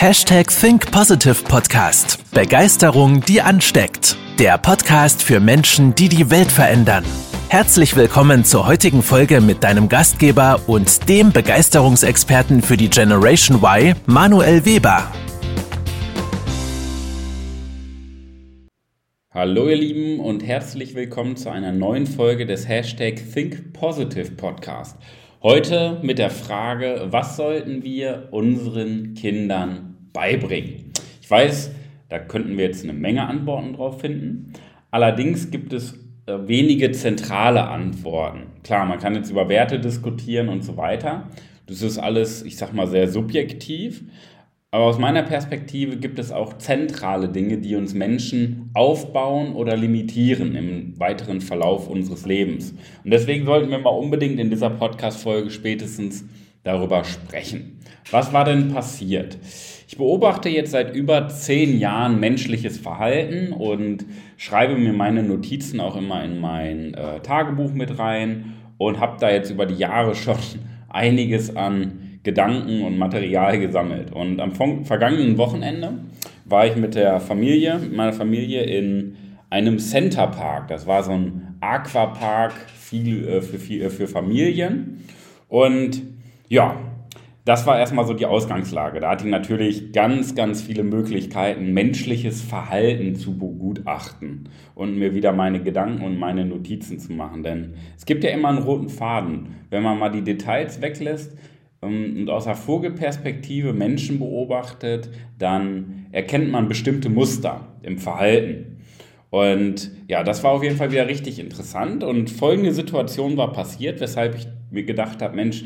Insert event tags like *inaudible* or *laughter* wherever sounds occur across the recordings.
Hashtag Think Positive Podcast. Begeisterung, die ansteckt. Der Podcast für Menschen, die die Welt verändern. Herzlich willkommen zur heutigen Folge mit deinem Gastgeber und dem Begeisterungsexperten für die Generation Y, Manuel Weber. Hallo ihr Lieben und herzlich willkommen zu einer neuen Folge des Hashtag Think Positive Podcast. Heute mit der Frage, was sollten wir unseren Kindern beibringen? Ich weiß, da könnten wir jetzt eine Menge Antworten drauf finden. Allerdings gibt es äh, wenige zentrale Antworten. Klar, man kann jetzt über Werte diskutieren und so weiter. Das ist alles, ich sag mal, sehr subjektiv. Aber aus meiner Perspektive gibt es auch zentrale Dinge, die uns Menschen aufbauen oder limitieren im weiteren Verlauf unseres Lebens. Und deswegen sollten wir mal unbedingt in dieser Podcast-Folge spätestens darüber sprechen. Was war denn passiert? Ich beobachte jetzt seit über zehn Jahren menschliches Verhalten und schreibe mir meine Notizen auch immer in mein äh, Tagebuch mit rein und habe da jetzt über die Jahre *laughs* schon einiges an Gedanken und Material gesammelt. Und am vergangenen Wochenende war ich mit der Familie, meiner Familie in einem Center Park. Das war so ein Aquapark viel, äh, für, für, äh, für Familien. Und ja, das war erstmal so die Ausgangslage. Da hatte ich natürlich ganz, ganz viele Möglichkeiten, menschliches Verhalten zu begutachten und mir wieder meine Gedanken und meine Notizen zu machen. Denn es gibt ja immer einen roten Faden. Wenn man mal die Details weglässt, ähm, und aus der Vogelperspektive Menschen beobachtet, dann erkennt man bestimmte Muster im Verhalten. Und ja, das war auf jeden Fall wieder richtig interessant. Und folgende Situation war passiert, weshalb ich mir gedacht habe, Mensch,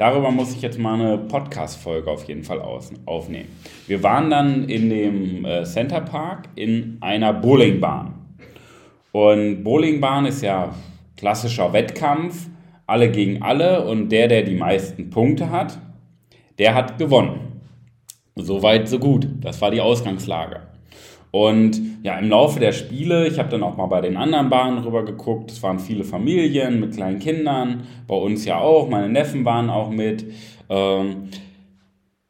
darüber muss ich jetzt mal eine Podcast-Folge auf jeden Fall aufnehmen. Wir waren dann in dem äh, Center Park in einer Bowlingbahn. Und Bowlingbahn ist ja klassischer Wettkampf alle gegen alle und der, der die meisten Punkte hat, der hat gewonnen. So weit, so gut. Das war die Ausgangslage. Und ja, im Laufe der Spiele, ich habe dann auch mal bei den anderen Bahnen rüber geguckt, es waren viele Familien mit kleinen Kindern, bei uns ja auch, meine Neffen waren auch mit. Ähm,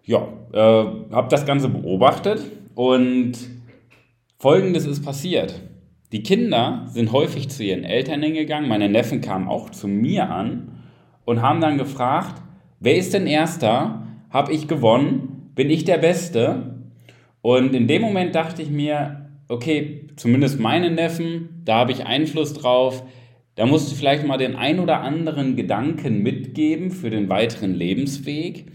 ja, äh, habe das Ganze beobachtet und Folgendes ist passiert. Die Kinder sind häufig zu ihren Eltern hingegangen, meine Neffen kamen auch zu mir an und haben dann gefragt, wer ist denn erster? Habe ich gewonnen? Bin ich der Beste? Und in dem Moment dachte ich mir, okay, zumindest meine Neffen, da habe ich Einfluss drauf. Da musst du vielleicht mal den ein oder anderen Gedanken mitgeben für den weiteren Lebensweg,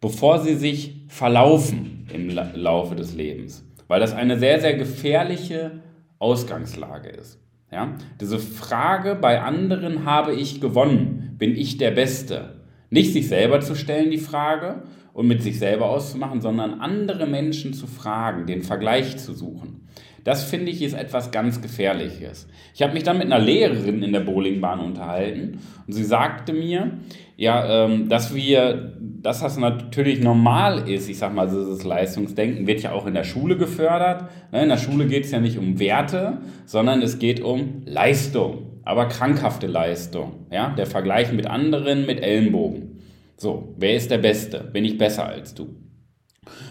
bevor sie sich verlaufen im Laufe des Lebens. Weil das eine sehr, sehr gefährliche Ausgangslage ist. Ja? Diese Frage, bei anderen habe ich gewonnen, bin ich der Beste? Nicht sich selber zu stellen, die Frage, und mit sich selber auszumachen, sondern andere Menschen zu fragen, den Vergleich zu suchen. Das finde ich ist etwas ganz Gefährliches. Ich habe mich dann mit einer Lehrerin in der Bowlingbahn unterhalten und sie sagte mir, ja, ähm, dass wir, dass das natürlich normal ist, ich sag mal, dieses Leistungsdenken wird ja auch in der Schule gefördert. Ne, in der Schule geht es ja nicht um Werte, sondern es geht um Leistung, aber krankhafte Leistung. Ja, der Vergleich mit anderen mit Ellenbogen. So, wer ist der Beste? Bin ich besser als du?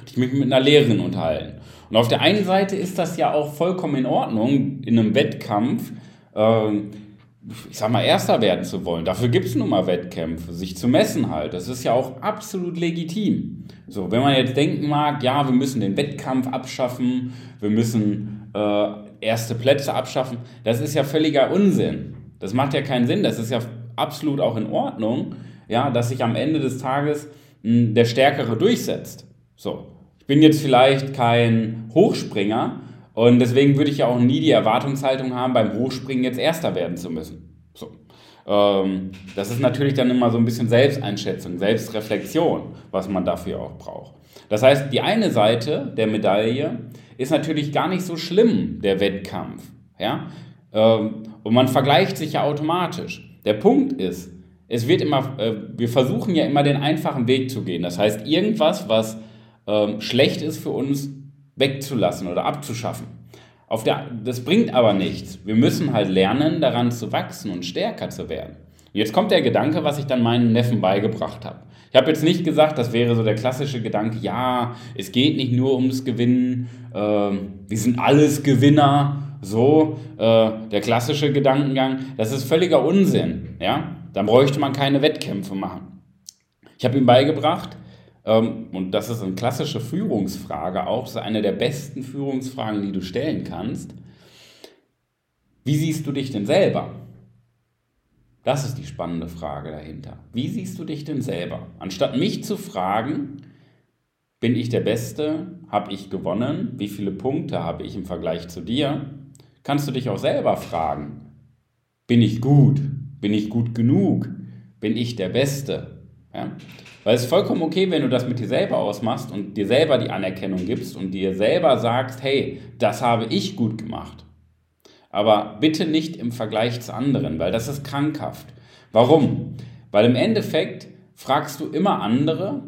Ich mich mit einer Lehrerin unterhalten. Und auf der einen Seite ist das ja auch vollkommen in Ordnung, in einem Wettkampf, äh, ich sag mal, Erster werden zu wollen. Dafür gibt es nun mal Wettkämpfe, sich zu messen halt. Das ist ja auch absolut legitim. So, wenn man jetzt denken mag, ja, wir müssen den Wettkampf abschaffen, wir müssen äh, erste Plätze abschaffen, das ist ja völliger Unsinn. Das macht ja keinen Sinn. Das ist ja absolut auch in Ordnung, ja, dass sich am Ende des Tages mh, hm, der Stärkere durchsetzt. So. Ich bin jetzt vielleicht kein Hochspringer und deswegen würde ich ja auch nie die Erwartungshaltung haben, beim Hochspringen jetzt Erster werden zu müssen. Ähm, das ist natürlich dann immer so ein bisschen Selbsteinschätzung, Selbstreflexion, was man dafür auch braucht. Das heißt, die eine Seite der Medaille ist natürlich gar nicht so schlimm, der Wettkampf. Ja? Ähm, und man vergleicht sich ja automatisch. Der Punkt ist, es wird immer, äh, wir versuchen ja immer den einfachen Weg zu gehen. Das heißt, irgendwas, was ähm, schlecht ist für uns, wegzulassen oder abzuschaffen. Auf der, das bringt aber nichts. Wir müssen halt lernen, daran zu wachsen und stärker zu werden. Und jetzt kommt der Gedanke, was ich dann meinen Neffen beigebracht habe. Ich habe jetzt nicht gesagt, das wäre so der klassische Gedanke, ja, es geht nicht nur ums Gewinnen, äh, wir sind alles Gewinner, so äh, der klassische Gedankengang. Das ist völliger Unsinn. Ja? Dann bräuchte man keine Wettkämpfe machen. Ich habe ihm beigebracht, und das ist eine klassische Führungsfrage auch, das eine der besten Führungsfragen, die du stellen kannst. Wie siehst du dich denn selber? Das ist die spannende Frage dahinter. Wie siehst du dich denn selber? Anstatt mich zu fragen, bin ich der Beste? Habe ich gewonnen? Wie viele Punkte habe ich im Vergleich zu dir? Kannst du dich auch selber fragen, bin ich gut? Bin ich gut genug? Bin ich der Beste? Ja? Weil es ist vollkommen okay, wenn du das mit dir selber ausmachst und dir selber die Anerkennung gibst und dir selber sagst, hey, das habe ich gut gemacht. Aber bitte nicht im Vergleich zu anderen, weil das ist krankhaft. Warum? Weil im Endeffekt fragst du immer andere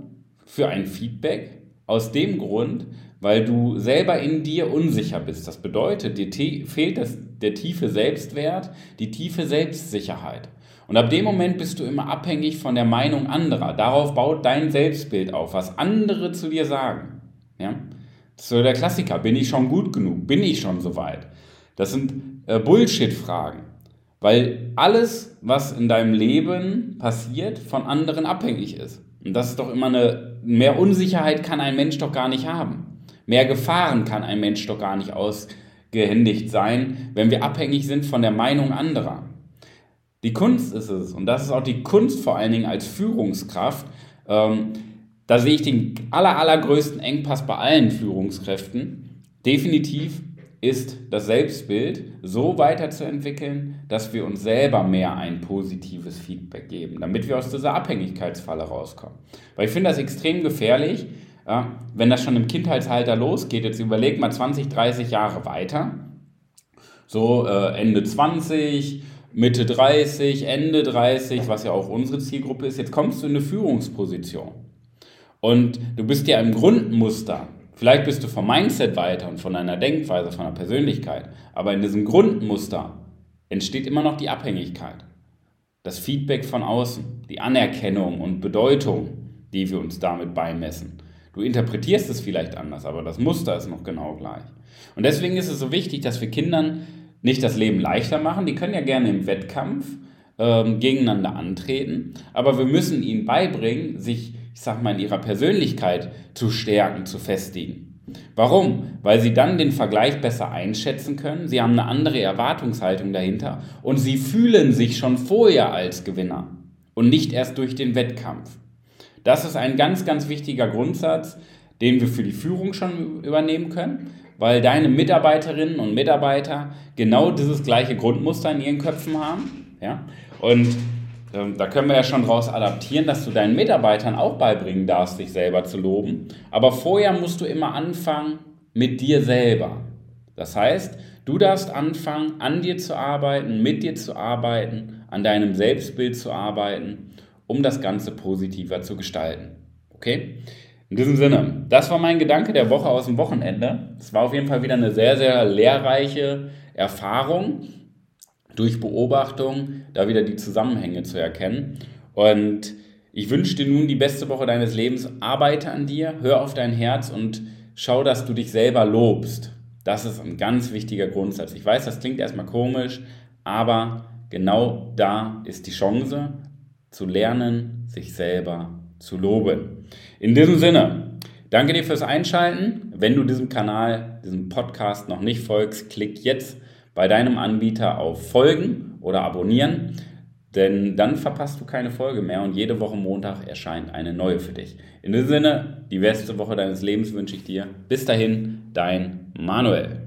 für ein Feedback aus dem Grund, weil du selber in dir unsicher bist. Das bedeutet, dir fehlt das, der tiefe Selbstwert, die tiefe Selbstsicherheit. Und ab dem Moment bist du immer abhängig von der Meinung anderer. Darauf baut dein Selbstbild auf, was andere zu dir sagen. Ja? Das ist so der Klassiker. Bin ich schon gut genug? Bin ich schon soweit? Das sind äh, Bullshit-Fragen. Weil alles, was in deinem Leben passiert, von anderen abhängig ist. Und das ist doch immer eine, mehr Unsicherheit kann ein Mensch doch gar nicht haben. Mehr Gefahren kann ein Mensch doch gar nicht ausgehändigt sein, wenn wir abhängig sind von der Meinung anderer. Die Kunst ist es, und das ist auch die Kunst vor allen Dingen als Führungskraft, ähm, da sehe ich den aller, allergrößten Engpass bei allen Führungskräften. Definitiv ist das Selbstbild so weiterzuentwickeln, dass wir uns selber mehr ein positives Feedback geben, damit wir aus dieser Abhängigkeitsfalle rauskommen. Weil ich finde das extrem gefährlich, wenn das schon im Kindheitsalter losgeht. Jetzt überleg mal 20, 30 Jahre weiter, so äh, Ende 20, Mitte 30, Ende 30, was ja auch unsere Zielgruppe ist. Jetzt kommst du in eine Führungsposition und du bist ja im Grundmuster Vielleicht bist du vom Mindset weiter und von deiner Denkweise, von der Persönlichkeit, aber in diesem Grundmuster entsteht immer noch die Abhängigkeit. Das Feedback von außen, die Anerkennung und Bedeutung, die wir uns damit beimessen. Du interpretierst es vielleicht anders, aber das Muster ist noch genau gleich. Und deswegen ist es so wichtig, dass wir Kindern nicht das Leben leichter machen. Die können ja gerne im Wettkampf ähm, gegeneinander antreten, aber wir müssen ihnen beibringen, sich ich sag mal, in ihrer Persönlichkeit zu stärken, zu festigen. Warum? Weil sie dann den Vergleich besser einschätzen können, sie haben eine andere Erwartungshaltung dahinter und sie fühlen sich schon vorher als Gewinner und nicht erst durch den Wettkampf. Das ist ein ganz, ganz wichtiger Grundsatz, den wir für die Führung schon übernehmen können, weil deine Mitarbeiterinnen und Mitarbeiter genau dieses gleiche Grundmuster in ihren Köpfen haben. Ja? Und ähm, da können wir ja schon daraus adaptieren, dass du deinen Mitarbeitern auch beibringen darfst, dich selber zu loben. Aber vorher musst du immer anfangen mit dir selber. Das heißt, du darfst anfangen, an dir zu arbeiten, mit dir zu arbeiten, an deinem Selbstbild zu arbeiten, um das Ganze positiver zu gestalten. Okay? In diesem Sinne, das war mein Gedanke der Woche aus dem Wochenende. Es war auf jeden Fall wieder eine sehr, sehr lehrreiche Erfahrung durch Beobachtung da wieder die Zusammenhänge zu erkennen. Und ich wünsche dir nun die beste Woche deines Lebens. Arbeite an dir, hör auf dein Herz und schau, dass du dich selber lobst. Das ist ein ganz wichtiger Grundsatz. Ich weiß, das klingt erstmal komisch, aber genau da ist die Chance zu lernen, sich selber zu loben. In diesem Sinne, danke dir fürs Einschalten. Wenn du diesem Kanal, diesem Podcast noch nicht folgst, klick jetzt bei deinem Anbieter auf Folgen oder Abonnieren, denn dann verpasst du keine Folge mehr und jede Woche Montag erscheint eine neue für dich. In diesem Sinne, die beste Woche deines Lebens wünsche ich dir. Bis dahin, dein Manuel.